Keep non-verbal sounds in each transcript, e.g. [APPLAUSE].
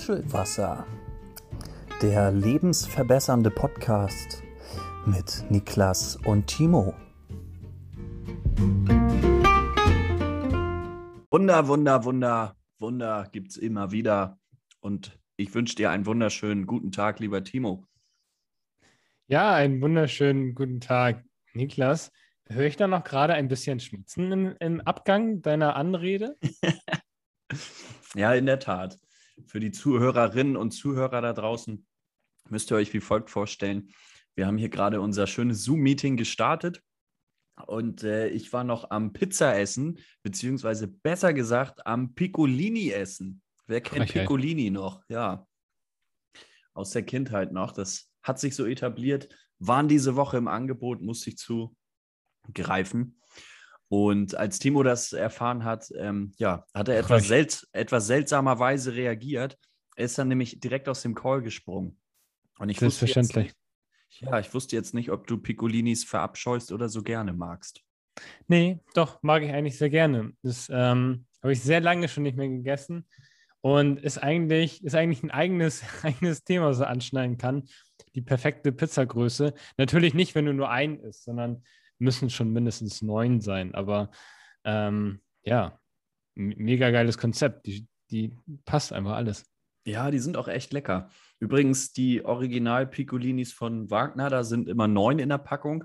Nuschelwasser, der lebensverbessernde Podcast mit Niklas und Timo. Wunder, Wunder, Wunder, Wunder gibt es immer wieder. Und ich wünsche dir einen wunderschönen guten Tag, lieber Timo. Ja, einen wunderschönen guten Tag, Niklas. Höre ich da noch gerade ein bisschen Schmutzen im, im Abgang deiner Anrede? [LAUGHS] ja, in der Tat für die Zuhörerinnen und Zuhörer da draußen müsst ihr euch wie folgt vorstellen. Wir haben hier gerade unser schönes Zoom-Meeting gestartet und äh, ich war noch am Pizza essen, beziehungsweise besser gesagt am Piccolini essen. Wer kennt Frechheit. Piccolini noch? Ja, aus der Kindheit noch. Das hat sich so etabliert, waren diese Woche im Angebot, musste ich zugreifen. Und als Timo das erfahren hat, ähm, ja, hat er etwas, sel etwas seltsamerweise reagiert. Er ist dann nämlich direkt aus dem Call gesprungen. Und ich Selbstverständlich. Nicht, ja, ich wusste jetzt nicht, ob du Piccolinis verabscheust oder so gerne magst. Nee, doch, mag ich eigentlich sehr gerne. Das ähm, habe ich sehr lange schon nicht mehr gegessen und ist eigentlich, ist eigentlich ein eigenes, [LAUGHS] eigenes Thema, was er anschneiden kann. Die perfekte Pizzagröße. Natürlich nicht, wenn du nur einen isst, sondern müssen schon mindestens neun sein. Aber ähm, ja, mega geiles Konzept. Die, die passt einfach alles. Ja, die sind auch echt lecker. Übrigens, die Original Piccolinis von Wagner, da sind immer neun in der Packung.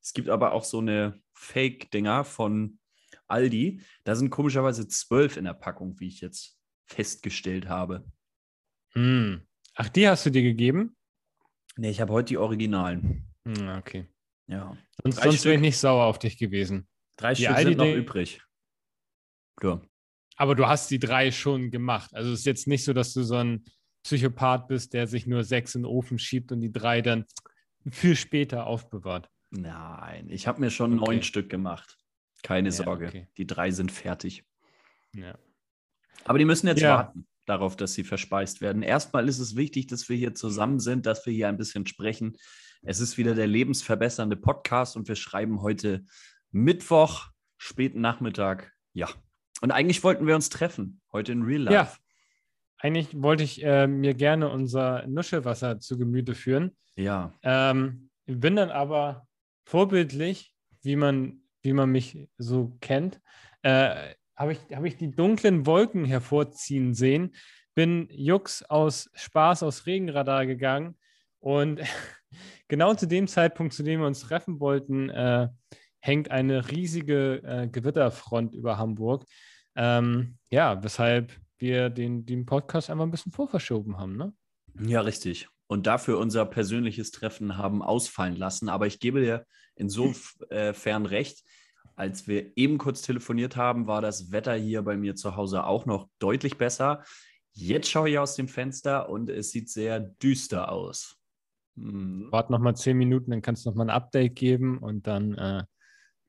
Es gibt aber auch so eine Fake-Dinger von Aldi. Da sind komischerweise zwölf in der Packung, wie ich jetzt festgestellt habe. Hm. Ach, die hast du dir gegeben? Nee, ich habe heute die Originalen. Hm, okay. Ja. Sonst, sonst wäre ich nicht sauer auf dich gewesen. Drei die Stück sind noch übrig. Ja. Aber du hast die drei schon gemacht. Also es ist jetzt nicht so, dass du so ein Psychopath bist, der sich nur sechs in den Ofen schiebt und die drei dann für später aufbewahrt. Nein, ich habe mir schon okay. neun Stück gemacht. Keine ja, Sorge. Okay. Die drei sind fertig. Ja. Aber die müssen jetzt ja. warten darauf, dass sie verspeist werden. Erstmal ist es wichtig, dass wir hier zusammen sind, dass wir hier ein bisschen sprechen. Es ist wieder der lebensverbessernde Podcast und wir schreiben heute Mittwoch, späten Nachmittag. Ja. Und eigentlich wollten wir uns treffen, heute in Real Life. Ja. Eigentlich wollte ich äh, mir gerne unser Nuschelwasser zu Gemüte führen. Ja. Ähm, bin dann aber vorbildlich, wie man, wie man mich so kennt, äh, habe ich, hab ich die dunklen Wolken hervorziehen sehen, bin Jux aus Spaß aus Regenradar gegangen und [LAUGHS] genau zu dem Zeitpunkt, zu dem wir uns treffen wollten, äh, hängt eine riesige äh, Gewitterfront über Hamburg. Ähm, ja, weshalb wir den, den Podcast einfach ein bisschen vorverschoben haben, ne? Ja, richtig. Und dafür unser persönliches Treffen haben ausfallen lassen. Aber ich gebe dir insofern recht, als wir eben kurz telefoniert haben, war das Wetter hier bei mir zu Hause auch noch deutlich besser. Jetzt schaue ich aus dem Fenster und es sieht sehr düster aus. Mhm. Warte nochmal zehn Minuten, dann kannst du nochmal ein Update geben und dann, äh,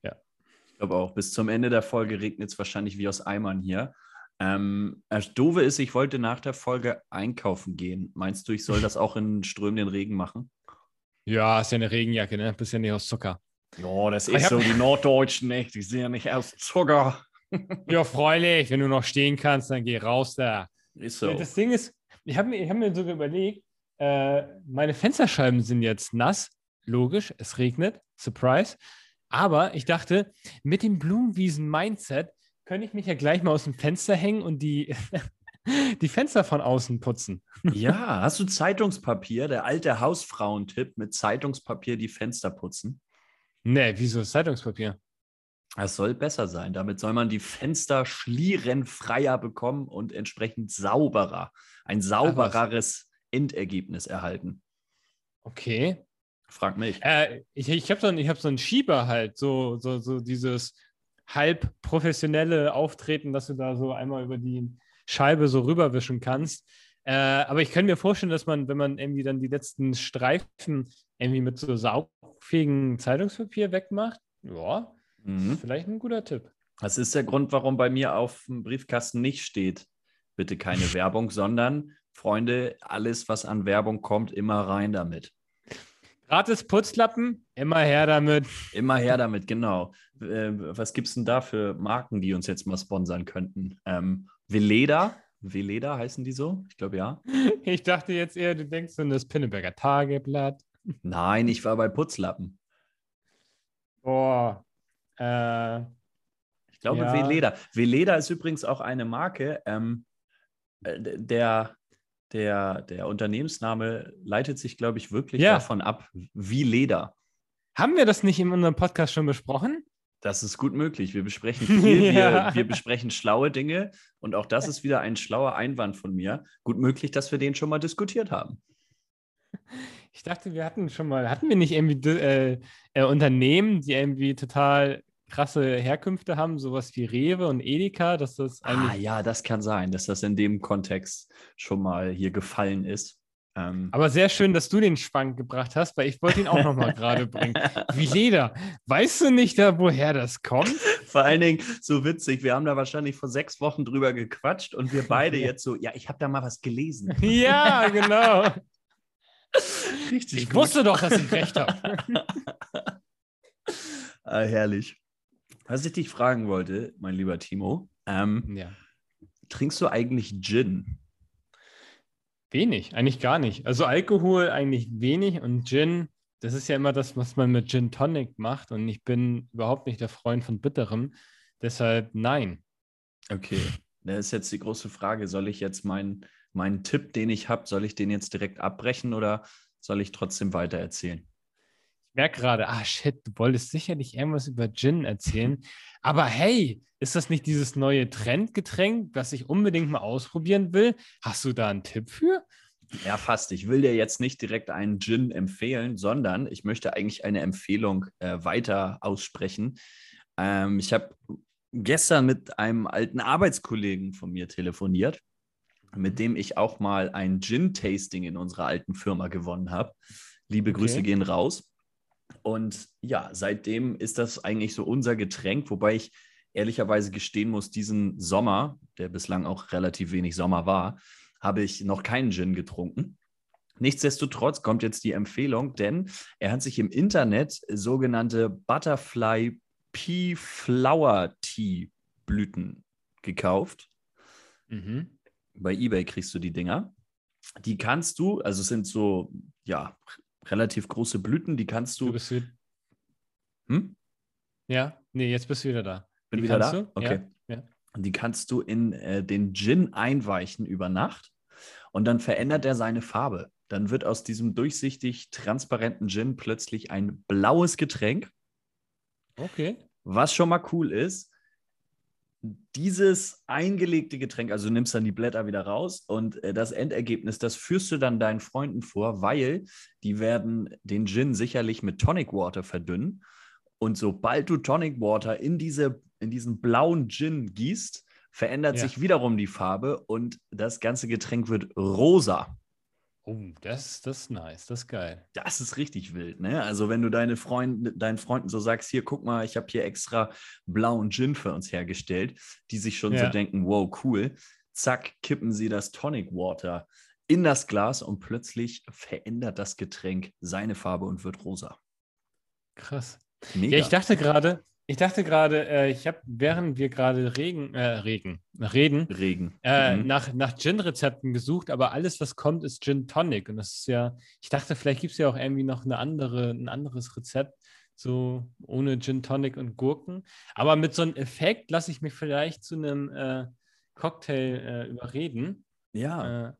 ja. Ich glaube auch, bis zum Ende der Folge regnet es wahrscheinlich wie aus Eimern hier. Ähm, das Doofe ist, ich wollte nach der Folge einkaufen gehen. Meinst du, ich soll das auch in strömenden Regen machen? Ja, ist ja eine Regenjacke, ne? Bist ja nicht aus Zucker. Ja, das ist so, die Norddeutschen, nicht? Die sind ja nicht aus Zucker. ja, freilich, wenn du noch stehen kannst, dann geh raus da. Ist so. Das Ding ist, ich habe mir, hab mir sogar überlegt, äh, meine Fensterscheiben sind jetzt nass. Logisch, es regnet. Surprise. Aber ich dachte, mit dem Blumenwiesen-Mindset könnte ich mich ja gleich mal aus dem Fenster hängen und die, [LAUGHS] die Fenster von außen putzen. Ja, [LAUGHS] hast du Zeitungspapier? Der alte Hausfrauentipp mit Zeitungspapier die Fenster putzen? Nee, wieso Zeitungspapier? Es soll besser sein. Damit soll man die Fenster schlierenfreier bekommen und entsprechend sauberer. Ein saubereres Endergebnis erhalten. Okay. Frag mich. Äh, ich ich habe so, hab so einen Schieber halt, so, so, so dieses halb professionelle Auftreten, dass du da so einmal über die Scheibe so rüberwischen kannst. Äh, aber ich kann mir vorstellen, dass man, wenn man irgendwie dann die letzten Streifen irgendwie mit so saugfähigen Zeitungspapier wegmacht, ja, mhm. vielleicht ein guter Tipp. Das ist der Grund, warum bei mir auf dem Briefkasten nicht steht, bitte keine [LAUGHS] Werbung, sondern Freunde, alles, was an Werbung kommt, immer rein damit. Gratis Putzlappen, immer her damit. Immer her [LAUGHS] damit, genau. Äh, was gibt es denn da für Marken, die uns jetzt mal sponsern könnten? Ähm, Veleda, Veleda heißen die so? Ich glaube ja. Ich dachte jetzt eher, du denkst an das Pinneberger Tageblatt. Nein, ich war bei Putzlappen. Boah. Äh, Ich glaube Ja. Veleda. Veleda ist übrigens auch eine Marke. Ähm, äh, der, der, der Unternehmensname leitet sich, glaube ich, wirklich Ja. davon ab, wie Leder. haben wir das nicht in unserem Podcast schon besprochen? Das ist gut möglich. Wir besprechen [LAUGHS] viel, Ja. wir, wir besprechen schlaue Dinge und auch das ist wieder ein schlauer Einwand von mir. Gut möglich, dass wir den schon mal diskutiert haben. Ich dachte, wir hatten schon mal, hatten wir nicht irgendwie äh, äh, Unternehmen, die irgendwie total krasse Herkünfte haben, sowas wie Rewe und Edeka, dass das Ah eigentlich. ja, das kann sein, dass das in dem Kontext schon mal hier gefallen ist. Ähm, Aber sehr schön, dass du den Schwank gebracht hast, weil ich wollte ihn auch nochmal gerade bringen. [LAUGHS] Wie Leder. Weißt du nicht da, woher das kommt? Vor allen Dingen so witzig, wir haben da wahrscheinlich vor sechs Wochen drüber gequatscht und wir beide [LAUGHS] jetzt so, ja, ich habe da mal was gelesen. [LAUGHS] Ja, genau. Richtig Ich wusste doch, dass ich recht habe. Ah, herrlich. Was ich dich fragen wollte, mein lieber Timo, ähm, Ja. trinkst du eigentlich Gin? Wenig, eigentlich gar nicht. Also Alkohol eigentlich wenig und Gin, das ist ja immer das, was man mit Gin Tonic macht und ich bin überhaupt nicht der Freund von Bitterem. Deshalb nein. Okay, da ist jetzt die große Frage, soll ich jetzt meinen meinen Tipp, den ich habe, soll ich den jetzt direkt abbrechen oder soll ich trotzdem weiter erzählen? Ich merke gerade, ah shit, du wolltest sicherlich irgendwas über Gin erzählen. Aber hey, ist das nicht dieses neue Trendgetränk, das ich unbedingt mal ausprobieren will? Hast du da einen Tipp für? Ja, fast. Ich will dir jetzt nicht direkt einen Gin empfehlen, sondern ich möchte eigentlich eine Empfehlung äh, weiter aussprechen. Ähm, ich habe gestern mit einem alten Arbeitskollegen von mir telefoniert, mit dem ich auch mal ein Gin-Tasting in unserer alten Firma gewonnen habe. Liebe Okay. Grüße gehen raus. Und ja, seitdem ist das eigentlich so unser Getränk, wobei ich ehrlicherweise gestehen muss, diesen Sommer, der bislang auch relativ wenig Sommer war, habe ich noch keinen Gin getrunken. Nichtsdestotrotz kommt jetzt die Empfehlung, denn er hat sich im Internet sogenannte Butterfly Pea Flower Tea Blüten gekauft. Mhm. Bei eBay kriegst du die Dinger. Die kannst du, also es sind so, ja, relativ große Blüten, die kannst Du du. bist wieder. Hm? Ja, nee, jetzt bist du wieder da. Bin Die wieder da? du? Okay. Ja, ja. Und die kannst du in äh, den Gin einweichen über Nacht und dann verändert er seine Farbe. Dann wird aus diesem durchsichtig transparenten Gin plötzlich ein blaues Getränk. Okay. Was schon mal cool ist, dieses eingelegte Getränk, also du nimmst dann die Blätter wieder raus und äh, das Endergebnis, das führst du dann deinen Freunden vor, weil die werden den Gin sicherlich mit Tonic Water verdünnen. Und sobald du Tonic Water in, diese, in diesen blauen Gin gießt, verändert Ja. sich wiederum die Farbe und das ganze Getränk wird rosa. Oh, das, das ist nice, das ist geil. Das ist richtig wild, ne? Also wenn du deine Freunde, deinen Freunden so sagst, hier, guck mal, ich habe hier extra blauen Gin für uns hergestellt, die sich schon so Ja. denken, wow, cool. Zack, kippen sie das Tonic Water in das Glas und plötzlich verändert das Getränk seine Farbe und wird rosa. Krass. Mega. Ja, ich dachte gerade, ich dachte gerade, äh, ich habe, während wir gerade Regen, äh, Regen, reden, Regen. äh, Mhm. nach, nach Gin-Rezepten gesucht, aber alles, was kommt, ist Gin Tonic. Und das ist ja, ich dachte, vielleicht gibt es ja auch irgendwie noch eine andere, ein anderes Rezept, so ohne Gin Tonic und Gurken. Aber mit so einem Effekt lasse ich mich vielleicht zu einem äh, Cocktail äh, überreden. Ja, Äh,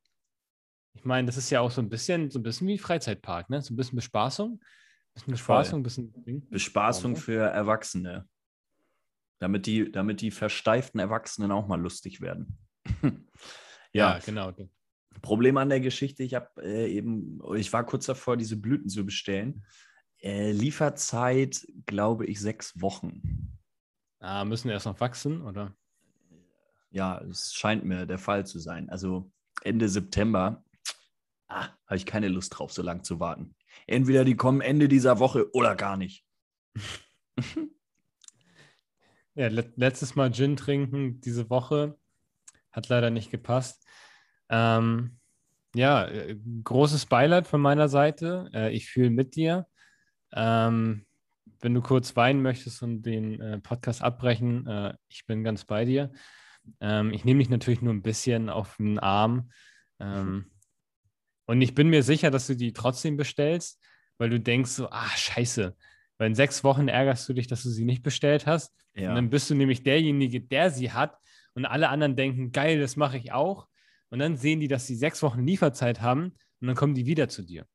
ich meine, das ist ja auch so ein bisschen, so ein bisschen wie Freizeitpark, ne? So ein bisschen Bespaßung. Bespaßung. Bespaßung für Erwachsene. Damit die, damit die versteiften Erwachsenen auch mal lustig werden. [LAUGHS] Ja, genau. Problem an der Geschichte, ich habe äh, eben, ich war kurz davor, diese Blüten zu bestellen. Äh, Lieferzeit, glaube ich, sechs Wochen. Ah, müssen erst noch wachsen, oder? Ja, es scheint mir der Fall zu sein. Also Ende September ah, habe ich keine Lust drauf, so lange zu warten. Entweder die kommen Ende dieser Woche oder gar nicht. [LAUGHS] Ja, let letztes Mal Gin trinken diese Woche hat leider nicht gepasst. Ähm, ja, äh, großes Beileid von meiner Seite. Äh, ich fühle mit dir. Ähm, wenn du kurz weinen möchtest und den äh, Podcast abbrechen, äh, ich bin ganz bei dir. Ähm, ich nehme dich natürlich nur ein bisschen auf den Arm. Ähm, und ich bin mir sicher, dass du die trotzdem bestellst, weil du denkst so, ah, scheiße. Weil in sechs Wochen ärgerst du dich, dass du sie nicht bestellt hast. Ja. Und dann bist du nämlich derjenige, der sie hat. Und alle anderen denken, geil, das mache ich auch. Und dann sehen die, dass sie sechs Wochen Lieferzeit haben. Und dann kommen die wieder zu dir.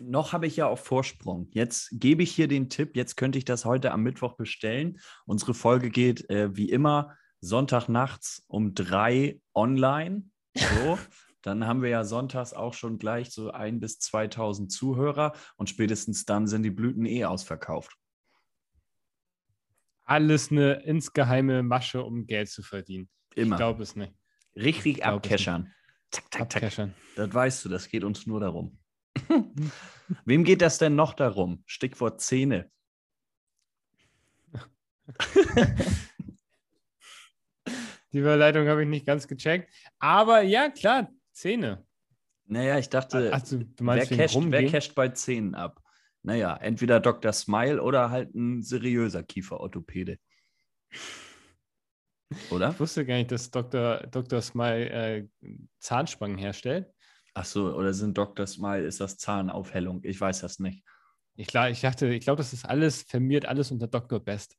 Noch habe ich ja auch Vorsprung. Jetzt gebe ich hier den Tipp, jetzt könnte ich das heute am Mittwoch bestellen. Unsere Folge geht äh, wie immer Sonntagnachts um drei online. So. [LAUGHS] dann haben wir ja sonntags auch schon gleich so ein bis 2000 Zuhörer und spätestens dann sind die Blüten eh ausverkauft. Alles eine insgeheime Masche, um Geld zu verdienen. Immer. Ich glaube es nicht. Richtig abkeschern. Zack, zack, zack. Das weißt du, das geht uns nur darum. [LAUGHS] Wem geht das denn noch darum? Stichwort Zähne. [LAUGHS] Die Überleitung habe ich nicht ganz gecheckt. Aber ja, klar, Zähne. Naja, ich dachte, Also, wer, casht, wer casht bei Zähnen ab? Naja, entweder Dr. Smile oder halt ein seriöser Kieferorthopäde. Oder? Ich wusste gar nicht, dass Dr. Dr. Smile äh, Zahnspangen herstellt. Ach so, oder sind Dr. Smile, ist das Zahnaufhellung? Ich weiß das nicht. Ich, klar, ich dachte, ich glaube, das ist alles firmiert, alles unter Dr. Best.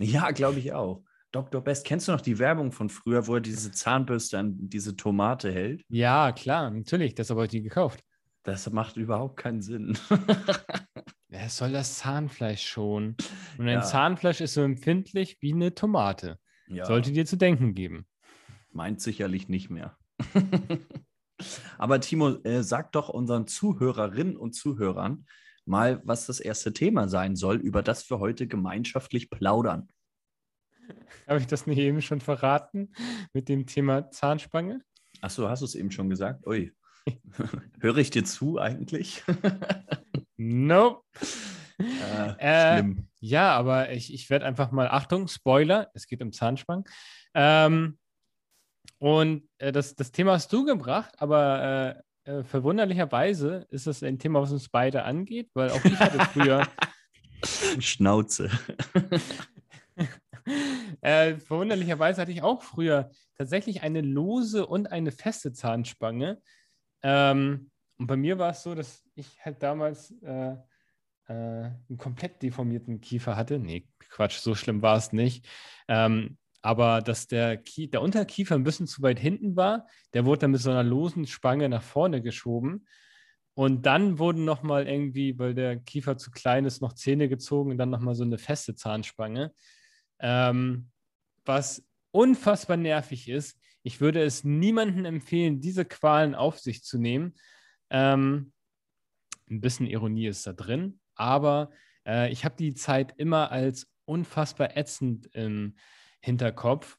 Ja, glaube ich auch. Dr. Best, kennst du noch die Werbung von früher, wo er diese Zahnbürste an diese Tomate hält? Ja, klar, natürlich, das habe ich die gekauft. Das macht überhaupt keinen Sinn. [LAUGHS] Wer soll das Zahnfleisch schon? Und ein Ja. Zahnfleisch ist so empfindlich wie eine Tomate. ja, Sollte dir zu denken geben. meint sicherlich nicht mehr. [LAUGHS] Aber Timo, äh, sag doch unseren Zuhörerinnen und Zuhörern mal, was das erste Thema sein soll, über das wir heute gemeinschaftlich plaudern. Habe ich das nicht eben schon verraten mit dem Thema Zahnspange? Achso, hast du es eben schon gesagt? Ui. [LAUGHS] Höre ich dir zu eigentlich? [LAUGHS] Nope. äh, [LAUGHS] Äh, schlimm. Ja, aber ich, ich werde einfach mal, Achtung, Spoiler, es geht um Zahnspangen. Ähm, und äh, das, das Thema hast du gebracht, aber äh, äh, verwunderlicherweise ist das ein Thema, was uns beide angeht, weil auch ich hatte früher, Schnauze. Äh, verwunderlicherweise hatte ich auch früher tatsächlich eine lose und eine feste Zahnspange. Ähm, und bei mir war es so, dass ich halt damals äh, äh, einen komplett deformierten Kiefer hatte. Nee, Quatsch, so schlimm war es nicht. Ähm, aber dass der, Kie der Unterkiefer ein bisschen zu weit hinten war, der wurde dann mit so einer losen Spange nach vorne geschoben. Und dann wurden nochmal irgendwie, weil der Kiefer zu klein ist, noch Zähne gezogen und dann nochmal so eine feste Zahnspange. Ähm, was unfassbar nervig ist. Ich würde es niemandem empfehlen, diese Qualen auf sich zu nehmen. Ähm, ein bisschen Ironie ist da drin, aber äh, ich habe die Zeit immer als unfassbar ätzend im Hinterkopf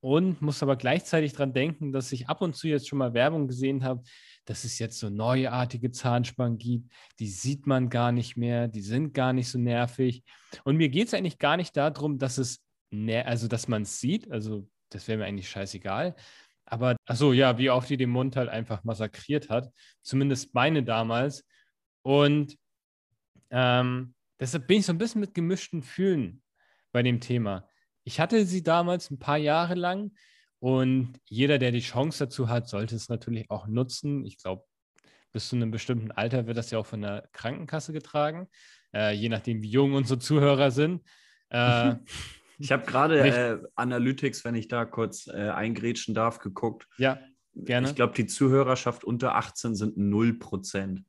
und muss aber gleichzeitig daran denken, dass ich ab und zu jetzt schon mal Werbung gesehen habe, dass es jetzt so neuartige Zahnspangen gibt, die sieht man gar nicht mehr, die sind gar nicht so nervig. Und mir geht es eigentlich gar nicht darum, dass es, ner also dass man es sieht, also das wäre mir eigentlich scheißegal. Aber, achso, ja, wie oft die den Mund halt einfach massakriert hat. Zumindest meine damals. Und ähm, deshalb bin ich so ein bisschen mit gemischten Fühlen bei dem Thema. Ich hatte sie damals ein paar Jahre lang und jeder, der die Chance dazu hat, sollte es natürlich auch nutzen. Ich glaube, bis zu einem bestimmten Alter wird das ja auch von der Krankenkasse getragen, äh, je nachdem, wie jung unsere Zuhörer sind. Äh, [LAUGHS] Ich habe gerade äh, Analytics, wenn ich da kurz äh, eingrätschen darf, geguckt. ja, Gerne. Ich glaube, die Zuhörerschaft unter 18 sind 0%.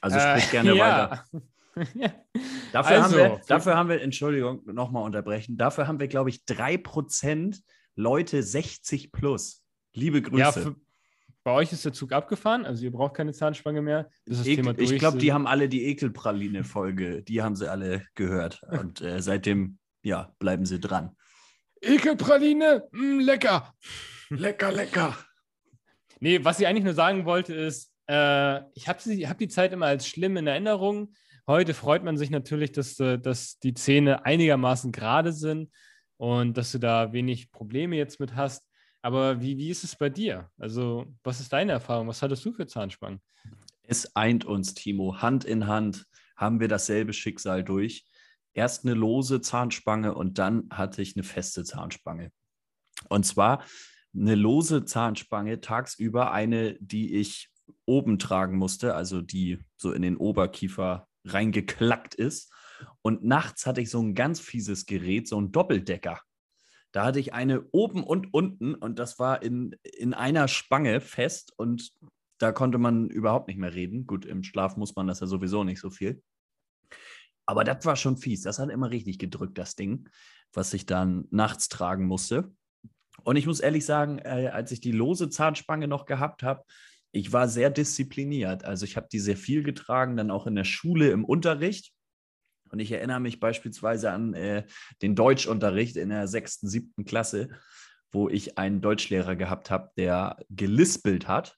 Also äh, sprich gerne [LAUGHS] weiter. ja. Dafür, Also, haben wir, für- dafür haben wir, Entschuldigung, nochmal unterbrechen, dafür haben wir, glaube ich, 3% Leute 60 plus. Liebe Grüße. Ja, für, bei euch ist der Zug abgefahren, also ihr braucht keine Zahnspange mehr. Das ist das Ekel, Thema durch. ich glaube, die haben alle die Ekelpraline-Folge, die haben sie alle gehört. Und äh, seitdem, ja, bleiben sie dran. Ekelpraline, mm, lecker. Lecker, lecker. Nee, was ich eigentlich nur sagen wollte, ist, äh, ich habe hab die Zeit immer als schlimm in Erinnerung. Heute freut man sich natürlich, dass, äh, dass die Zähne einigermaßen gerade sind und dass du da wenig Probleme jetzt mit hast. Aber wie, wie ist es bei dir? Also, was ist deine Erfahrung? Was hattest du für Zahnspangen? Es eint uns, Timo. Hand in Hand haben wir dasselbe Schicksal durch. Erst eine lose Zahnspange und dann hatte ich eine feste Zahnspange. Und zwar eine lose Zahnspange tagsüber, eine, die ich oben tragen musste, also die so in den Oberkiefer reingeklackt ist. Und nachts hatte ich so ein ganz fieses Gerät, so ein Doppeldecker. Da hatte ich eine oben und unten und das war in, in einer Spange fest und da konnte man überhaupt nicht mehr reden. Gut, im Schlaf muss man das ja sowieso nicht so viel. Aber das war schon fies. Das hat immer richtig gedrückt, das Ding, was ich dann nachts tragen musste. Und ich muss ehrlich sagen, äh, als ich die lose Zahnspange noch gehabt habe, ich war sehr diszipliniert. Also ich habe die sehr viel getragen, dann auch in der Schule im Unterricht. Und ich erinnere mich beispielsweise an äh, den Deutschunterricht in der sechsten, siebten Klasse, wo ich einen Deutschlehrer gehabt habe, der gelispelt hat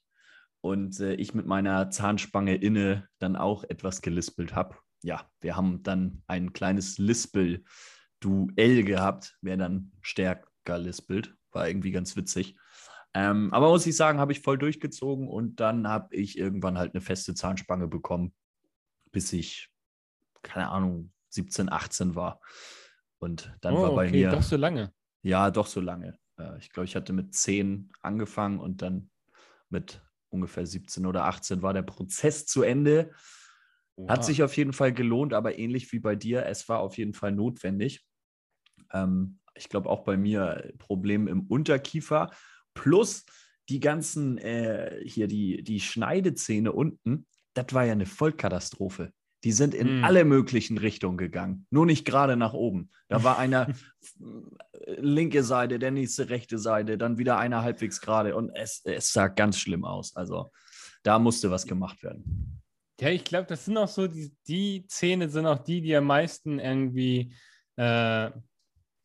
und äh, ich mit meiner Zahnspange inne dann auch etwas gelispelt habe. Ja, wir haben dann ein kleines Lispel-Duell gehabt, wer dann stärker lispelt. War irgendwie ganz witzig. Ähm, aber muss ich sagen, habe ich voll durchgezogen und dann habe ich irgendwann halt eine feste Zahnspange bekommen, bis ich, keine Ahnung, 17, 18 war. Und dann oh, war bei okay, mir. Doch so lange. Ja, doch so lange. Äh, ich glaube, ich hatte mit 10 angefangen und dann mit ungefähr 17 oder 18 war der Prozess zu Ende. Oha. Hat sich auf jeden Fall gelohnt, aber ähnlich wie bei dir, es war auf jeden Fall notwendig. Ähm, ich glaube auch bei mir Problem im Unterkiefer plus die ganzen äh, hier die, die Schneidezähne unten, das war ja eine Vollkatastrophe. Die sind in mm. alle möglichen Richtungen gegangen, nur nicht gerade nach oben. Da war einer [LAUGHS] linke Seite, der nächste rechte Seite, dann wieder einer halbwegs gerade und es, es sah ganz schlimm aus. Also da musste was gemacht werden. Ja, ich glaube, das sind auch so, die, die Zähne sind auch die, die am meisten irgendwie äh,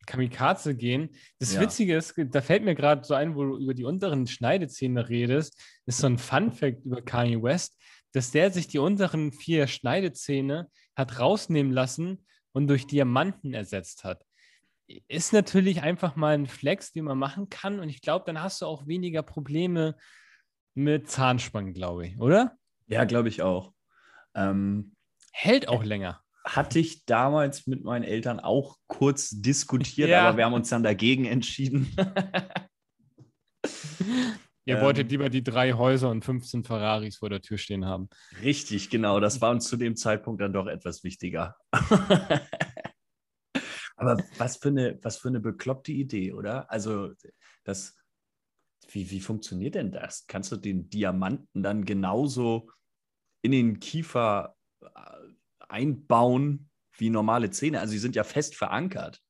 Kamikaze gehen. Das ja. Witzige ist, da fällt mir gerade so ein, wo du über die unteren Schneidezähne redest, ist so ein Fun-Fact über Kanye West dass der sich die unteren vier Schneidezähne hat rausnehmen lassen und durch Diamanten ersetzt hat. Ist natürlich einfach mal ein Flex, den man machen kann. Und ich glaube, dann hast du auch weniger Probleme mit Zahnspangen, glaube ich, oder? Ja, glaube ich auch. Ähm, Hält auch länger. Hatte ich damals mit meinen Eltern auch kurz diskutiert, ja. aber wir haben uns dann dagegen entschieden. [LAUGHS] Ihr ähm, wolltet lieber die drei Häuser und 15 Ferraris vor der Tür stehen haben. Richtig, genau. Das war uns zu dem Zeitpunkt dann doch etwas wichtiger. [LAUGHS] Aber was für, eine, was für eine bekloppte Idee, oder? Also, das, wie, wie funktioniert denn das? Kannst du den Diamanten dann genauso in den Kiefer äh, einbauen wie normale Zähne? Also, sie sind ja fest verankert.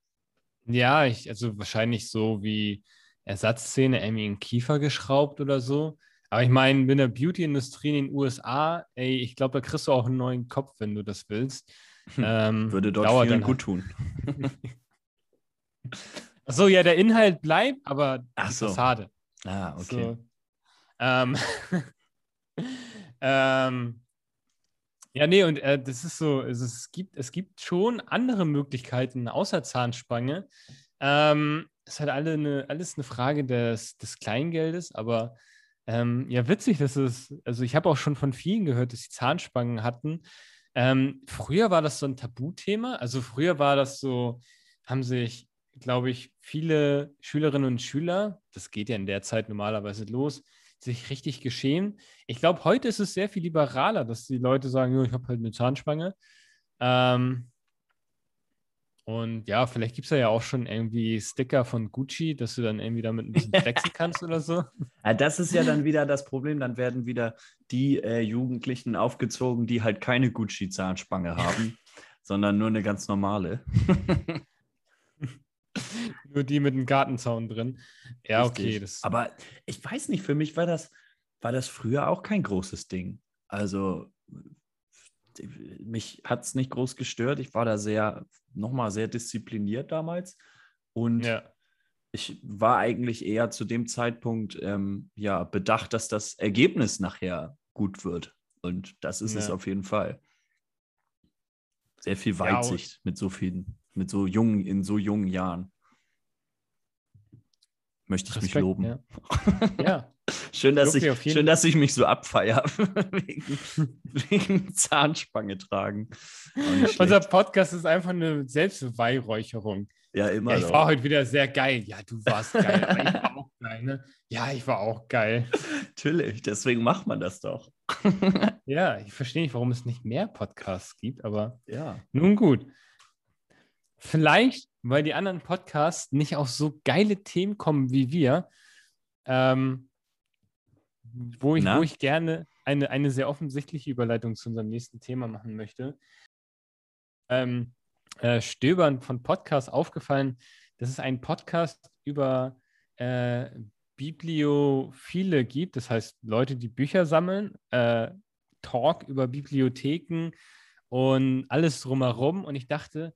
Ja, ich, also wahrscheinlich so wie Ersatzszene irgendwie in Kiefer geschraubt oder so. Aber ich meine, in der Beauty-Industrie in den USA, ey, ich glaube, da kriegst du auch einen neuen Kopf, wenn du das willst. Hm. Ähm, Würde dort vielen halt. gut tun. [LAUGHS] Achso, ja, der Inhalt bleibt, aber Ach so. Fassade. Ah, okay. So. Ähm, [LAUGHS] ähm, ja, nee, und äh, das ist so, es, es, gibt, es gibt schon andere Möglichkeiten außer Zahnspange. Ähm, ist halt alle eine, alles eine Frage des, des Kleingeldes, aber ähm, ja, witzig, dass es, also ich habe auch schon von vielen gehört, dass sie Zahnspangen hatten. Ähm, früher war das so ein Tabuthema, also früher war das so, haben sich, glaube ich, viele Schülerinnen und Schüler, das geht ja in der Zeit normalerweise los, sich richtig geschehen. Ich glaube, heute ist es sehr viel liberaler, dass die Leute sagen, ich habe halt eine Zahnspange. Ähm, und ja, vielleicht gibt es ja auch schon irgendwie Sticker von Gucci, dass du dann irgendwie damit ein bisschen [LAUGHS] flexen kannst oder so. Ja, das ist ja dann wieder das Problem. Dann werden wieder die äh, Jugendlichen aufgezogen, die halt keine Gucci-Zahnspange haben, sondern nur eine ganz normale. [LAUGHS] nur die mit einem Gartenzaun drin. Ja, Richtig. okay. Das... Aber ich weiß nicht, für mich war das, war das früher auch kein großes Ding. Also mich hat es nicht groß gestört. Ich war da sehr, nochmal sehr diszipliniert damals. Und ja. ich war eigentlich eher zu dem Zeitpunkt ähm, ja, bedacht, dass das Ergebnis nachher gut wird. Und das ist ja. es auf jeden Fall. Sehr viel Weitsicht ja, mit so vielen, mit so jungen, in so jungen Jahren. Möchte ich Respekt, mich loben. Ja. [LAUGHS] ja. Schön, dass, ich, schön, dass ich mich so abfeiere [LAUGHS] wegen, wegen Zahnspange tragen. [LAUGHS] Unser Podcast ist einfach eine Selbstweihräucherung. Ja, immer. Ja, ich doch. war heute wieder sehr geil. Ja, du warst geil, aber ich war auch geil, ne? Ja, ich war auch geil. Natürlich, deswegen macht man das doch. Ja, ich verstehe nicht, warum es nicht mehr Podcasts gibt, aber ja. nun gut. Vielleicht, weil die anderen Podcasts nicht auf so geile Themen kommen wie wir, ähm, wo, ich, Na? wo ich gerne eine, eine sehr offensichtliche Überleitung zu unserem nächsten Thema machen möchte. Ähm, äh, Stöbern von Podcasts aufgefallen, dass es einen Podcast über äh, Bibliophile gibt, das heißt Leute, die Bücher sammeln, äh, Talk über Bibliotheken und alles drumherum. Und ich dachte,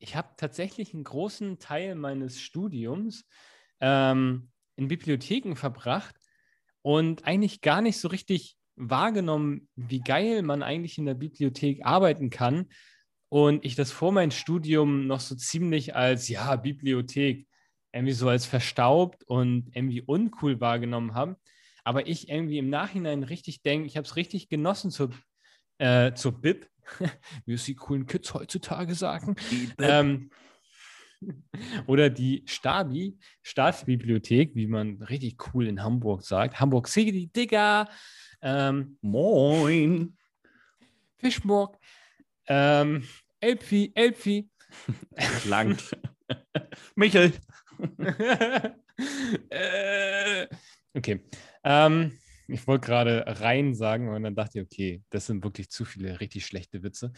ich habe tatsächlich einen großen Teil meines Studiums ähm, in Bibliotheken verbracht und eigentlich gar nicht so richtig wahrgenommen, wie geil man eigentlich in der Bibliothek arbeiten kann. Und ich das vor meinem Studium noch so ziemlich als, ja, Bibliothek, irgendwie so als verstaubt und irgendwie uncool wahrgenommen habe. Aber ich irgendwie im Nachhinein richtig denke, ich habe es richtig genossen zur, äh, zur BIP, [LAUGHS] wie es die coolen Kids heutzutage sagen. Ähm, oder die Stabi, Staatsbibliothek, wie man richtig cool in Hamburg sagt. Hamburg City, Digga. Ähm, Moin. Fischburg. Ähm, Elphi, Elphi. [LAUGHS] Langt. [LAUGHS] Michel. äh, okay. Ähm, ich wollte gerade rein sagen und dann dachte ich, okay, das sind wirklich zu viele richtig schlechte Witze.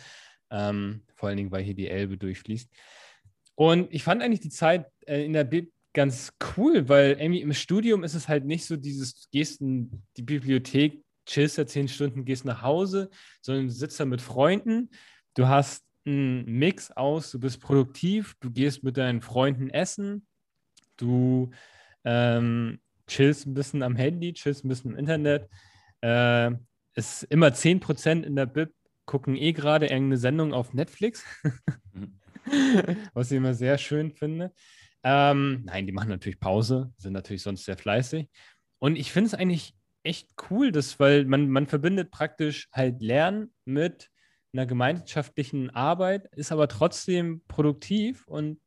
Ähm, vor allen Dingen, weil hier die Elbe durchfließt. Und ich fand eigentlich die Zeit äh, in der Bib ganz cool, weil irgendwie im Studium ist es halt nicht so dieses, gehst in die Bibliothek, chillst da zehn Stunden, gehst nach Hause, sondern du sitzt da mit Freunden, du hast einen Mix aus, du bist produktiv, du gehst mit deinen Freunden essen, du ähm, chillst ein bisschen am Handy, chillst ein bisschen im Internet. Äh, ist immer 10% in der Bib, gucken eh gerade irgendeine Sendung auf Netflix, [LAUGHS] was ich immer sehr schön finde. Ähm, nein, die machen natürlich Pause, sind natürlich sonst sehr fleißig. Und ich finde es eigentlich echt cool, dass, weil man, man verbindet praktisch halt Lernen mit einer gemeinschaftlichen Arbeit, ist aber trotzdem produktiv und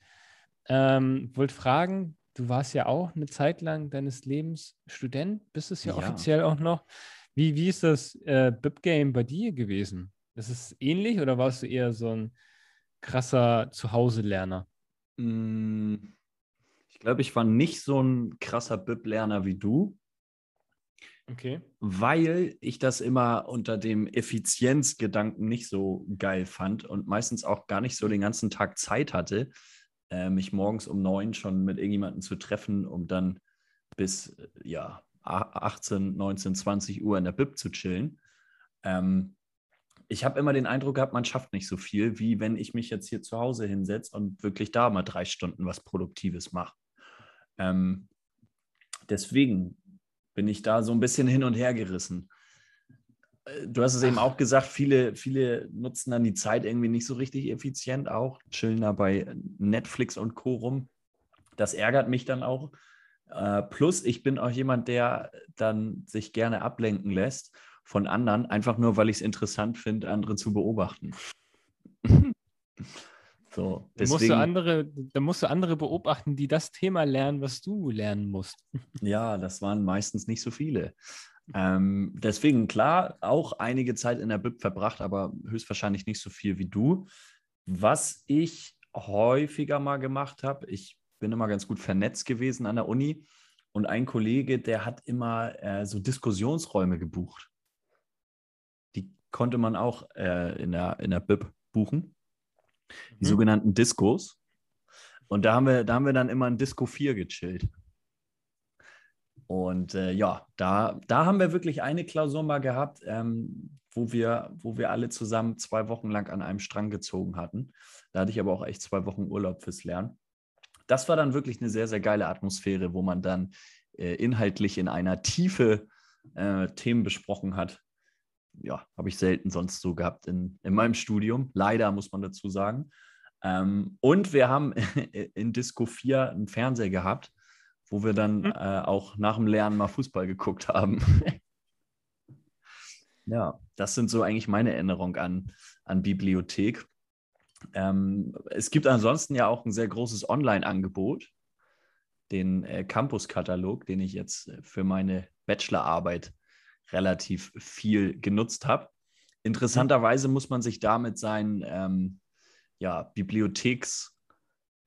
ähm, wollte fragen, du warst ja auch eine Zeit lang deines Lebens Student, bist es ja, Ja. offiziell auch noch. Wie, wie ist das äh, BIP-Game bei dir gewesen? Ist es ähnlich oder warst du eher so ein krasser Zuhause-Lerner? Mm, Ich glaube, ich war nicht so ein krasser BIP-Lerner wie du, Okay. weil ich das immer unter dem Effizienzgedanken nicht so geil fand und meistens auch gar nicht so den ganzen Tag Zeit hatte, äh, mich morgens um neun schon mit irgendjemandem zu treffen, um dann bis äh, ja, a- 18, 19, 20 Uhr in der BIP zu chillen. Ähm, ich habe immer den Eindruck gehabt, man schafft nicht so viel, wie wenn ich mich jetzt hier zu Hause hinsetze und wirklich da mal drei Stunden was Produktives mache. Ähm, deswegen bin ich da so ein bisschen hin und her gerissen. Du hast es eben auch gesagt, viele, viele nutzen dann die Zeit irgendwie nicht so richtig effizient auch, chillen da bei Netflix und Co. rum. Das ärgert mich dann auch. Äh, plus, ich bin auch jemand, der dann sich gerne ablenken lässt von anderen, einfach nur, weil ich es interessant finde, andere zu beobachten. [LAUGHS] so, Da musst, deswegen, du andere, da musst du andere beobachten, die das Thema lernen, was du lernen musst. ja, das waren meistens nicht so viele. Ähm, deswegen, klar, auch einige Zeit in der BIP verbracht, aber höchstwahrscheinlich nicht so viel wie du. Was ich häufiger mal gemacht habe, ich bin immer ganz gut vernetzt gewesen an der Uni und ein Kollege, der hat immer äh, so Diskussionsräume gebucht. Die konnte man auch äh, in, der, in der BIP buchen, die Mhm. sogenannten Diskos. Und da haben, wir, da haben wir dann immer in Disco 4 gechillt. Und äh, ja, da, da haben wir wirklich eine Klausur mal gehabt, ähm, wo, wir, wo wir alle zusammen zwei Wochen lang an einem Strang gezogen hatten. Da hatte ich aber auch echt zwei Wochen Urlaub fürs Lernen. Das war dann wirklich eine sehr, sehr geile Atmosphäre, wo man dann äh, inhaltlich in einer Tiefe äh, Themen besprochen hat. Ja, habe ich selten sonst so gehabt in, in meinem Studium. Leider muss man dazu sagen. Ähm, und wir haben [LAUGHS] in Disco 4 einen Fernseher gehabt, wo wir dann Mhm. äh, auch nach dem Lernen mal Fußball geguckt haben. [LAUGHS] ja, das sind so eigentlich meine Erinnerungen an, an Bibliothek. Ähm, es gibt ansonsten ja auch ein sehr großes Online-Angebot, den äh, Campus-Katalog, den ich jetzt für meine Bachelorarbeit relativ viel genutzt habe. Interessanterweise muss man sich damit sein ähm, ja, Bibliotheks,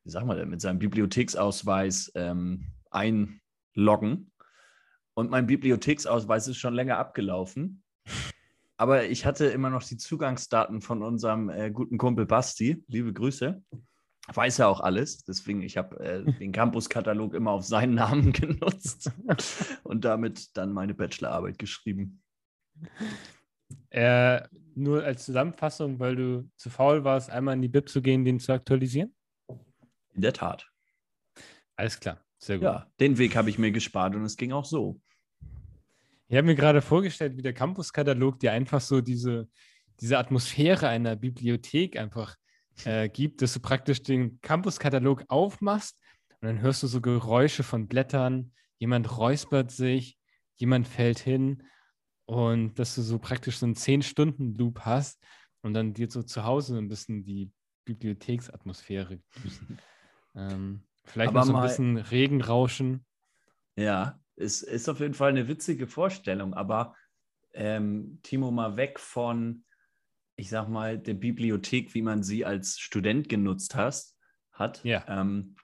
wie sagen wir denn, mit seinem Bibliotheksausweis ähm, einloggen. Und mein Bibliotheksausweis ist schon länger abgelaufen. Aber ich hatte immer noch die Zugangsdaten von unserem äh, guten Kumpel Basti. Liebe Grüße. Weiß ja auch alles. Deswegen, ich habe äh, [LAUGHS] den Campus-Katalog immer auf seinen Namen [LAUGHS] genutzt und damit dann meine Bachelorarbeit geschrieben. Äh, nur als Zusammenfassung, weil du zu faul warst, einmal in die Bib zu gehen, den zu aktualisieren? In der Tat. Alles klar, sehr gut. Ja, den Weg habe ich mir gespart und es ging auch so. Ich habe mir gerade vorgestellt, wie der Campus-Katalog dir einfach so diese, diese Atmosphäre einer Bibliothek einfach äh, gibt, dass du praktisch den Campus-Katalog aufmachst und dann hörst du so Geräusche von Blättern, jemand räuspert sich, jemand fällt hin und dass du so praktisch so einen 10-Stunden-Loop hast und dann dir so zu Hause ein bisschen die Bibliotheksatmosphäre [LAUGHS] ähm, vielleicht Aber noch so ein bisschen Regenrauschen. Ja, es ist auf jeden Fall eine witzige Vorstellung, aber ähm, Timo, mal weg von, ich sag mal, der Bibliothek, wie man sie als Student genutzt hast, hat. Ja. Ähm,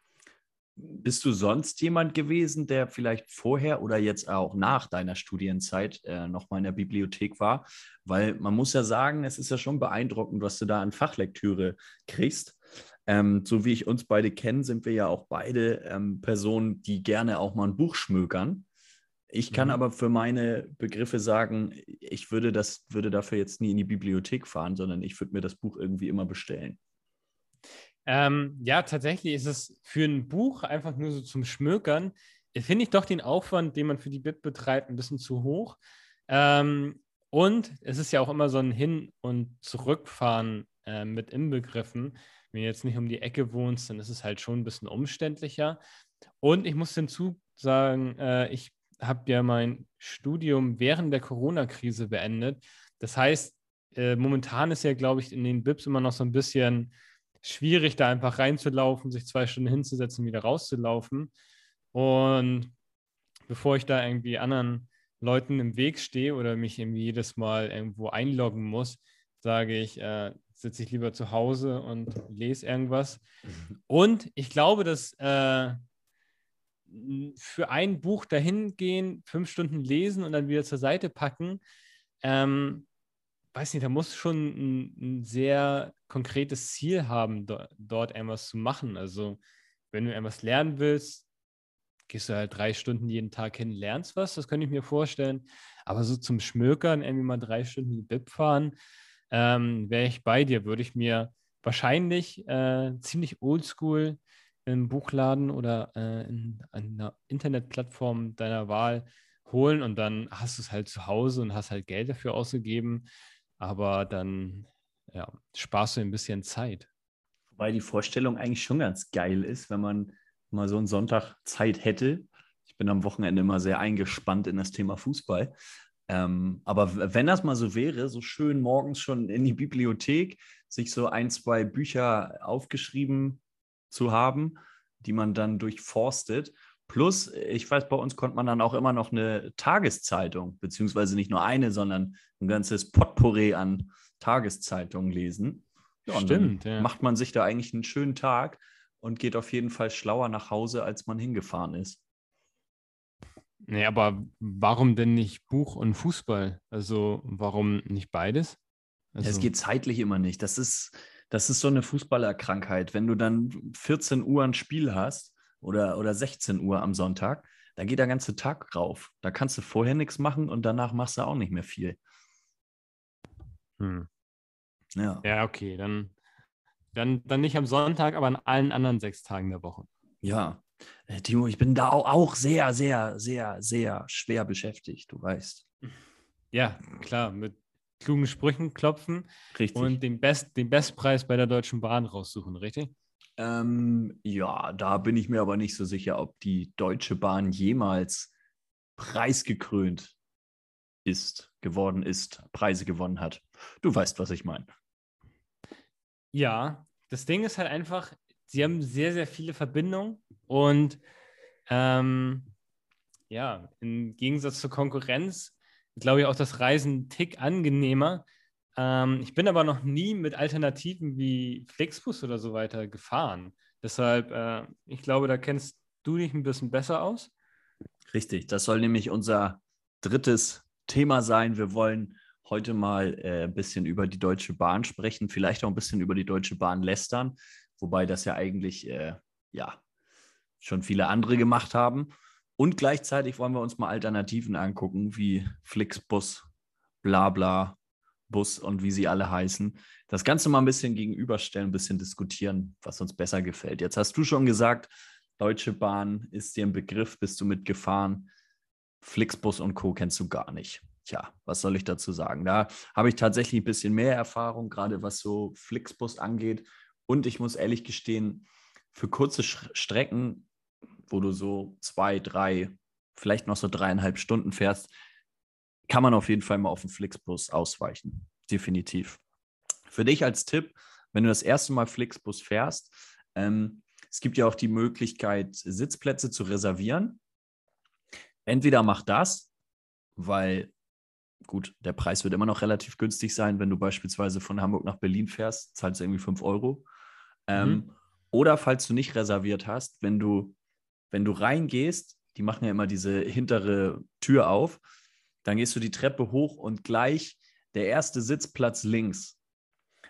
bist du sonst jemand gewesen, der vielleicht vorher oder jetzt auch nach deiner Studienzeit äh, nochmal in der Bibliothek war? Weil man muss ja sagen, es ist ja schon beeindruckend, was du da an Fachlektüre kriegst. Ähm, so wie ich uns beide kenne, sind wir ja auch beide ähm, Personen, die gerne auch mal ein Buch schmökern. Ich kann mhm. aber für meine Begriffe sagen, ich würde das, würde dafür jetzt nie in die Bibliothek fahren, sondern ich würde mir das Buch irgendwie immer bestellen. Ähm, ja, tatsächlich ist es für ein Buch einfach nur so zum Schmökern, finde ich doch den Aufwand, den man für die Bit betreibt, ein bisschen zu hoch. Ähm, und es ist ja auch immer so ein Hin- und Zurückfahren äh, mit inbegriffen. Wenn du jetzt nicht um die Ecke wohnst, dann ist es halt schon ein bisschen umständlicher. Und ich muss hinzu sagen, äh, ich habe ja mein Studium während der Corona-Krise beendet. Das heißt, äh, momentan ist ja, glaube ich, in den BIPs immer noch so ein bisschen schwierig, da einfach reinzulaufen, sich zwei Stunden hinzusetzen, wieder rauszulaufen. Und bevor ich da irgendwie anderen Leuten im Weg stehe oder mich irgendwie jedes Mal irgendwo einloggen muss, sage ich, äh, sitze ich lieber zu Hause und lese irgendwas. Und ich glaube, dass äh, für ein Buch dahin gehen, fünf Stunden lesen und dann wieder zur Seite packen, ähm, weiß nicht, da muss schon ein, ein sehr konkretes Ziel haben, do, dort etwas zu machen. Also, wenn du etwas lernen willst, gehst du halt drei Stunden jeden Tag hin, lernst was, das könnte ich mir vorstellen. Aber so zum Schmökern, irgendwie mal drei Stunden die Bib fahren, ähm, wäre ich bei dir, würde ich mir wahrscheinlich äh, ziemlich oldschool im Buchladen oder äh, in einer Internetplattform deiner Wahl holen und dann hast du es halt zu Hause und hast halt Geld dafür ausgegeben aber dann ja, sparst du ein bisschen Zeit. Weil die Vorstellung eigentlich schon ganz geil ist, wenn man mal so einen Sonntag Zeit hätte. Ich bin am Wochenende immer sehr eingespannt in das Thema Fußball. Ähm, aber wenn das mal so wäre, so schön morgens schon in die Bibliothek, sich so ein, zwei Bücher aufgeschrieben zu haben, die man dann durchforstet Plus, ich weiß, bei uns konnte man dann auch immer noch eine Tageszeitung, beziehungsweise nicht nur eine, sondern ein ganzes Potpourri an Tageszeitungen lesen. Ja, Stimmt. Ja. Macht man sich da eigentlich einen schönen Tag und geht auf jeden Fall schlauer nach Hause, als man hingefahren ist. Nee, aber warum denn nicht Buch und Fußball? Also warum nicht beides? Also, es geht zeitlich immer nicht. Das ist, das ist so eine Fußballerkrankheit. Wenn du dann 14 Uhr ein Spiel hast, oder, oder 16 Uhr am Sonntag, da geht der ganze Tag rauf. Da kannst du vorher nichts machen und danach machst du auch nicht mehr viel. Hm. Ja. Ja, okay, dann, dann, dann nicht am Sonntag, aber an allen anderen sechs Tagen der Woche. Ja, Timo, ich bin da auch sehr, sehr, sehr, sehr schwer beschäftigt, du weißt. Ja, klar, mit klugen Sprüchen klopfen richtig. und den, Best, den Bestpreis bei der Deutschen Bahn raussuchen, richtig? Ähm, ja, da bin ich mir aber nicht so sicher, ob die Deutsche Bahn jemals preisgekrönt ist, geworden ist, Preise gewonnen hat. Du weißt, was ich meine. Ja, das Ding ist halt einfach, sie haben sehr, sehr viele Verbindungen und ähm, ja, im Gegensatz zur Konkurrenz glaube ich auch das Reisen einen Tick angenehmer. Ähm, ich bin aber noch nie mit Alternativen wie Flixbus oder so weiter gefahren. Deshalb, äh, ich glaube, da kennst du dich ein bisschen besser aus. Richtig, das soll nämlich unser drittes Thema sein. Wir wollen heute mal äh, ein bisschen über die Deutsche Bahn sprechen, vielleicht auch ein bisschen über die Deutsche Bahn lästern, wobei das ja eigentlich äh, ja schon viele andere gemacht haben. Und gleichzeitig wollen wir uns mal Alternativen angucken, wie Flixbus, Blabla, Bus und wie sie alle heißen. Das Ganze mal ein bisschen gegenüberstellen, ein bisschen diskutieren, was uns besser gefällt. Jetzt hast du schon gesagt, Deutsche Bahn ist dir ein Begriff, bist du mitgefahren. Flixbus und Co. kennst du gar nicht. Tja, was soll ich dazu sagen? Da habe ich tatsächlich ein bisschen mehr Erfahrung, gerade was so Flixbus angeht. Und ich muss ehrlich gestehen, für kurze Strecken, wo du so zwei, drei, vielleicht noch so dreieinhalb Stunden fährst, kann man auf jeden Fall mal auf den Flixbus ausweichen. Definitiv. Für dich als Tipp, wenn du das erste Mal Flixbus fährst, ähm, es gibt ja auch die Möglichkeit, Sitzplätze zu reservieren. Entweder mach das, weil gut, der Preis wird immer noch relativ günstig sein, wenn du beispielsweise von Hamburg nach Berlin fährst, zahlst du irgendwie 5 Euro. Ähm, mhm. Oder falls du nicht reserviert hast, wenn du, wenn du reingehst, die machen ja immer diese hintere Tür auf, dann gehst du die Treppe hoch und gleich der erste Sitzplatz links.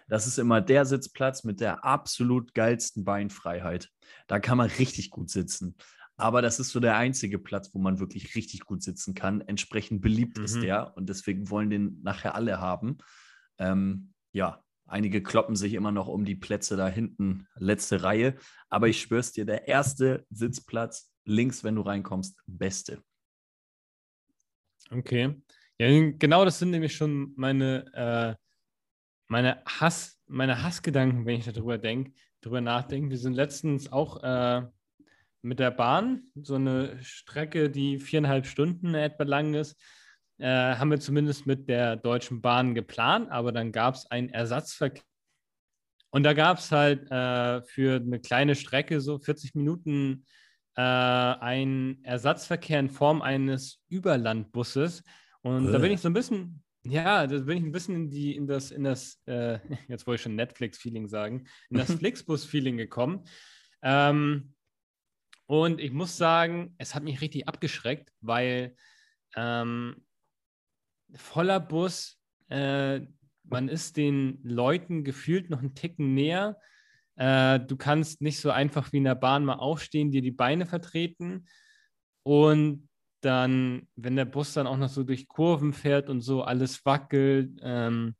Das ist immer der Sitzplatz mit der absolut geilsten Beinfreiheit. Da kann man richtig gut sitzen. Aber das ist so der einzige Platz, wo man wirklich richtig gut sitzen kann. Entsprechend beliebt mhm. ist der und deswegen wollen den nachher alle haben. Ähm, ja, einige kloppen sich immer noch um die Plätze da hinten, letzte Reihe. Aber ich schwör's dir, der erste Sitzplatz links, wenn du reinkommst, beste. Okay. Ja, genau das sind nämlich schon meine, äh, meine, Hass, meine Hassgedanken, wenn ich darüber denke, darüber nachdenke. Wir sind letztens auch äh, mit der Bahn, so eine Strecke, die viereinhalb Stunden etwa lang ist, äh, haben wir zumindest mit der Deutschen Bahn geplant, aber dann gab es einen Ersatzverkehr. Und da gab es halt äh, für eine kleine Strecke, so 40 Minuten, äh, einen Ersatzverkehr in Form eines Überlandbusses. Und äh. da bin ich so ein bisschen, ja, da bin ich ein bisschen in, die, in das, in das äh, [LAUGHS] jetzt wollte ich schon Netflix-Feeling sagen, in das [LAUGHS] Flixbus-Feeling gekommen. Ähm, und ich muss sagen, es hat mich richtig abgeschreckt, weil ähm, voller Bus, äh, man ist den Leuten gefühlt noch einen Ticken näher. Äh, du kannst nicht so einfach wie in der Bahn mal aufstehen, dir die Beine vertreten. Und dann, wenn der Bus dann auch noch so durch Kurven fährt und so alles wackelt, ähm,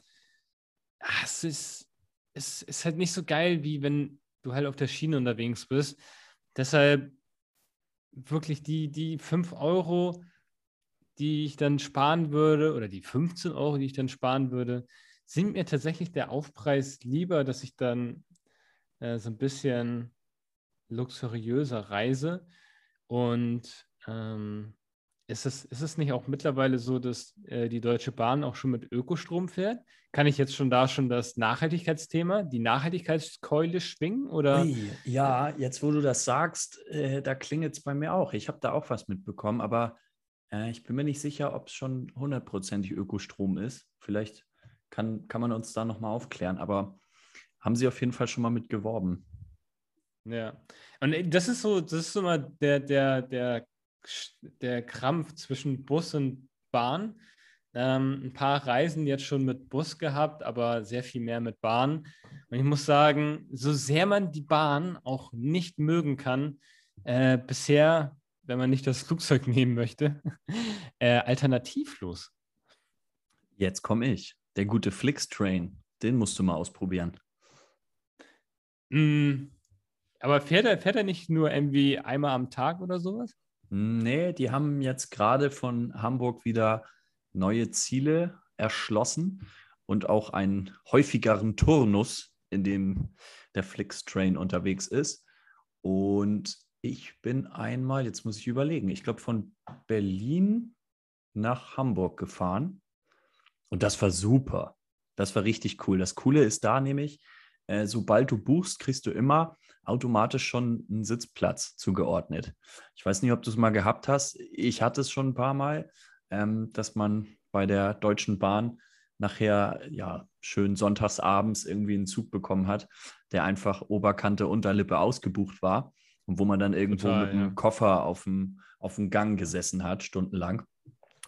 ah, es, ist, es ist halt nicht so geil, wie wenn du halt auf der Schiene unterwegs bist. Deshalb wirklich die, die 5 Euro, die ich dann sparen würde, oder die 15 Euro, die ich dann sparen würde, sind mir tatsächlich der Aufpreis lieber, dass ich dann äh, so ein bisschen luxuriöser reise. Und ähm, ist es, ist es nicht auch mittlerweile so, dass äh, die Deutsche Bahn auch schon mit Ökostrom fährt? Kann ich jetzt schon da schon das Nachhaltigkeitsthema, die Nachhaltigkeitskeule schwingen? Oder? Ja, jetzt wo du das sagst, äh, da klingelt es bei mir auch. Ich habe da auch was mitbekommen, aber äh, ich bin mir nicht sicher, ob es schon hundertprozentig Ökostrom ist. Vielleicht kann, kann man uns da nochmal aufklären, aber haben sie auf jeden Fall schon mal mit geworben. Ja, und äh, das ist so, das ist mal der, der, der der Krampf zwischen Bus und Bahn. Ähm, ein paar Reisen jetzt schon mit Bus gehabt, aber sehr viel mehr mit Bahn. Und ich muss sagen, so sehr man die Bahn auch nicht mögen kann, äh, bisher, wenn man nicht das Flugzeug [LAUGHS] nehmen möchte, äh, alternativlos. Jetzt komme ich. Der gute Flixtrain, den musst du mal ausprobieren. Mm, aber fährt er, fährt er nicht nur irgendwie einmal am Tag oder sowas? Nee, die haben jetzt gerade von Hamburg wieder neue Ziele erschlossen und auch einen häufigeren Turnus, in dem der Flix-Train unterwegs ist. Und ich bin einmal, jetzt muss ich überlegen, ich glaube von Berlin nach Hamburg gefahren. Und das war super. Das war richtig cool. Das Coole ist da nämlich, äh, sobald du buchst, kriegst du immer automatisch schon einen Sitzplatz zugeordnet. Ich weiß nicht, ob du es mal gehabt hast. Ich hatte es schon ein paar Mal, ähm, dass man bei der Deutschen Bahn nachher ja schön sonntagsabends irgendwie einen Zug bekommen hat, der einfach Oberkante, Unterlippe ausgebucht war und wo man dann irgendwo Total, mit einem ja. Koffer auf dem, auf dem Gang gesessen hat, stundenlang,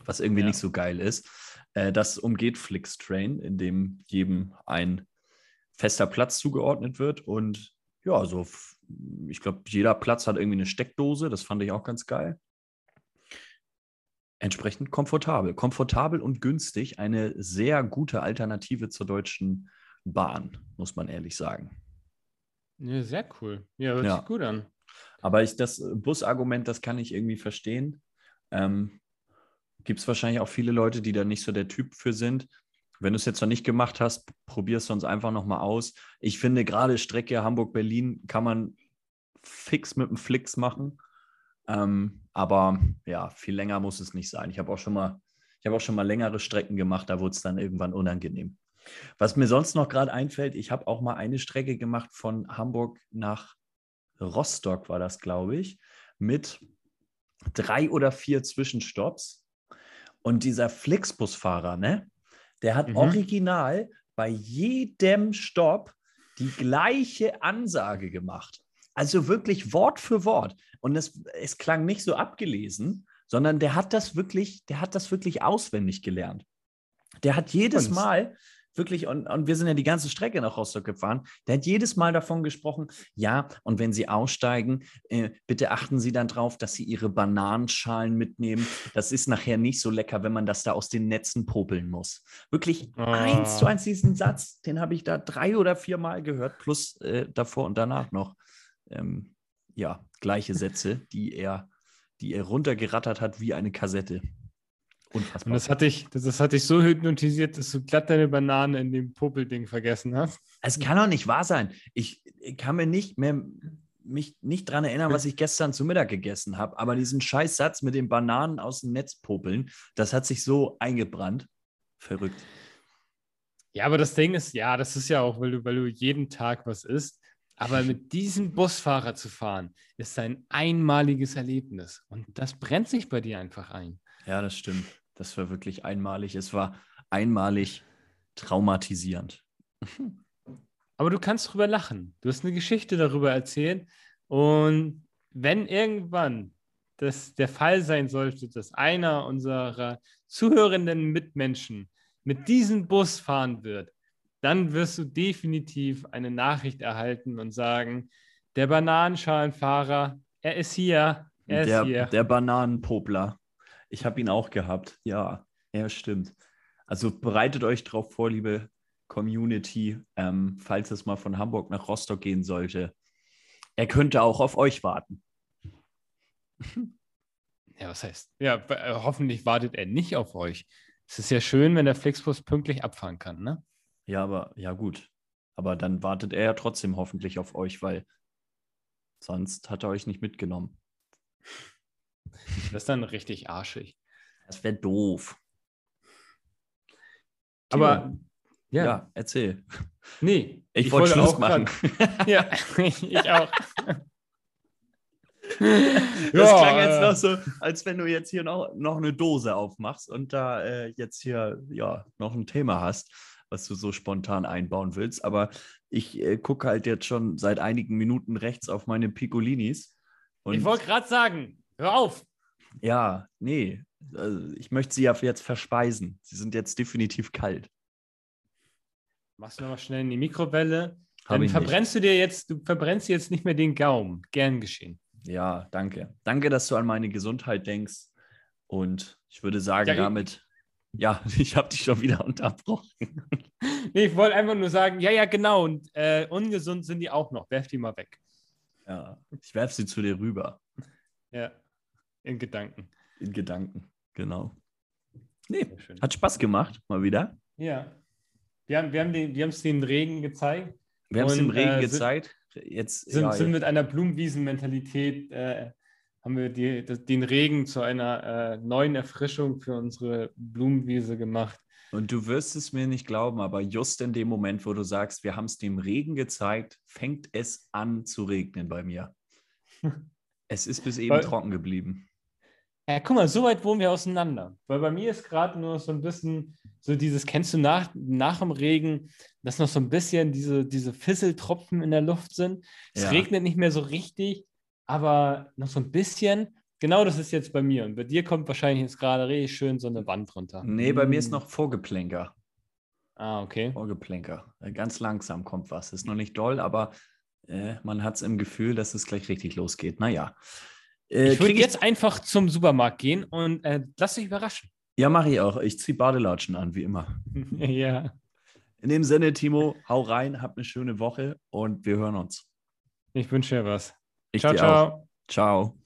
was irgendwie ja. nicht so geil ist. Äh, das umgeht Flixtrain, in dem jedem ein fester Platz zugeordnet wird und ja, so ich glaube, jeder Platz hat irgendwie eine Steckdose, das fand ich auch ganz geil entsprechend komfortabel. Komfortabel und günstig. Eine sehr gute Alternative zur Deutschen Bahn, muss man ehrlich sagen. Ja, sehr cool. Ja, hört ja. sich gut an. Aber ich, das Busargument, das kann ich irgendwie verstehen. Ähm, Gibt es wahrscheinlich auch viele Leute, die da nicht so der Typ für sind. Wenn du es jetzt noch nicht gemacht hast, probier es sonst einfach nochmal aus. Ich finde, gerade Strecke Hamburg-Berlin kann man fix mit dem Flix machen. Ähm, aber ja, viel länger muss es nicht sein. Ich habe auch schon mal, ich habe auch schon mal längere Strecken gemacht, da wurde es dann irgendwann unangenehm. Was mir sonst noch gerade einfällt, ich habe auch mal eine Strecke gemacht von Hamburg nach Rostock, war das, glaube ich, mit drei oder vier Zwischenstopps. Und dieser Flixbusfahrer, ne, der hat mhm. original bei jedem Stopp die gleiche Ansage gemacht. Also wirklich Wort für Wort. Und es, es klang nicht so abgelesen, sondern der hat das wirklich, der hat das wirklich auswendig gelernt. Der hat jedes Mal wirklich, und, und wir sind ja die ganze Strecke nach Rostock gefahren, der hat jedes Mal davon gesprochen, ja, und wenn Sie aussteigen, äh, bitte achten Sie dann drauf, dass Sie Ihre Bananenschalen mitnehmen. Das ist nachher nicht so lecker, wenn man das da aus den Netzen popeln muss. Wirklich oh. eins zu eins diesen Satz, den habe ich da drei oder vier Mal gehört, plus äh, davor und danach noch ähm, ja, gleiche Sätze, die er, die er runtergerattert hat wie eine Kassette. Unfassbar. Und das hat dich, das, das hat dich so hypnotisiert, dass du glatt deine Banane in dem Popelding vergessen hast. Es kann doch nicht wahr sein. Ich, ich kann mir nicht mehr mich nicht daran erinnern, was ich gestern zu Mittag gegessen habe, aber diesen Scheißsatz mit den Bananen aus dem Netz popeln, das hat sich so eingebrannt. Verrückt. Ja, aber das Ding ist, ja, das ist ja auch, weil du, weil du jeden Tag was isst. Aber mit diesem Busfahrer zu fahren, ist ein einmaliges Erlebnis. Und das brennt sich bei dir einfach ein. Ja, das stimmt. Das war wirklich einmalig. Es war einmalig traumatisierend. Aber du kannst darüber lachen. Du hast eine Geschichte darüber erzählt. Und wenn irgendwann das der Fall sein sollte, dass einer unserer zuhörenden Mitmenschen mit diesem Bus fahren wird, dann wirst du definitiv eine Nachricht erhalten und sagen, der Bananenschalenfahrer, er ist hier, er der, ist hier. Der Bananenpopler. Ich habe ihn auch gehabt. Ja, er stimmt. Also bereitet euch darauf vor, liebe Community, ähm, falls es mal von Hamburg nach Rostock gehen sollte. Er könnte auch auf euch warten. [LAUGHS] Ja, was heißt? Ja, äh, hoffentlich wartet er nicht auf euch. Es ist ja schön, wenn der Flixbus pünktlich abfahren kann, ne? Ja, aber ja gut. Aber dann wartet er ja trotzdem hoffentlich auf euch, weil sonst hat er euch nicht mitgenommen. Das ist dann richtig arschig. Das wäre doof. Aber ja. ja. erzähl. Nee, ich, ich wollte Schluss auch machen. [LAUGHS] ja, [LAUGHS] ich auch. [LAUGHS] Das ja, klang jetzt noch so, als wenn du jetzt hier noch, noch eine Dose aufmachst und da äh, jetzt hier ja noch ein Thema hast was du so spontan einbauen willst. Aber ich äh, gucke halt jetzt schon seit einigen Minuten rechts auf meine Piccolinis. ich wollte gerade sagen, hör auf. Ja, nee, also ich möchte sie ja jetzt verspeisen. Sie sind jetzt definitiv kalt. Machst du noch mal schnell in die Mikrowelle. Dann verbrennst nicht. du dir jetzt, du verbrennst jetzt nicht mehr den Gaumen. Gern geschehen. Ja, danke. Danke, dass du an meine Gesundheit denkst. Und ich würde sagen, ja, damit ja, [LAUGHS] ich habe dich schon wieder unterbrochen. [LAUGHS] Nee, ich wollte einfach nur sagen, ja, ja, genau. Und äh, ungesund sind die auch noch. Werf die mal weg. Ja, ich werf sie zu dir rüber. Ja, in Gedanken. In Gedanken, genau. Nee, hat Spaß gemacht, mal wieder. Ja. Wir haben, wir haben den, wir es den Regen gezeigt. Wir haben es dem Regen äh, gezeigt. Jetzt, sind, ja, sind mit einer Blumenwiesen-Mentalität äh, haben wir die, den Regen zu einer äh, neuen Erfrischung für unsere Blumenwiese gemacht. Und du wirst es mir nicht glauben, aber just in dem Moment, wo du sagst, wir haben es dem Regen gezeigt, fängt es an zu regnen bei mir. [LAUGHS] es ist bis eben Weil- trocken geblieben. Ja, guck mal, so weit wohnen wir auseinander. Weil bei mir ist gerade nur so ein bisschen so dieses, kennst du nach, nach dem Regen, dass noch so ein bisschen diese, diese Fisseltropfen in der Luft sind. Es Ja. regnet nicht mehr so richtig, aber noch so ein bisschen. Genau das ist jetzt bei mir. Und bei dir kommt wahrscheinlich jetzt gerade richtig schön so eine Wand runter. Nee, bei mir ist Mm. noch Vorgeplänker. Ah, okay. Vorgeplänker. Äh, Ganz langsam kommt was. Ist noch nicht doll, aber äh, man hat es im Gefühl, dass es gleich richtig losgeht. Naja. Äh, Ich würde jetzt einfach zum Supermarkt gehen und äh, lass dich überraschen. Ja, mache ich auch. Ich ziehe Badelatschen an, wie immer. [LAUGHS] ja. In dem Sinne, Timo, hau rein, habt eine schöne Woche und wir hören uns. Ich wünsche dir was. Ich ciao, dir ciao. Auch. Ciao.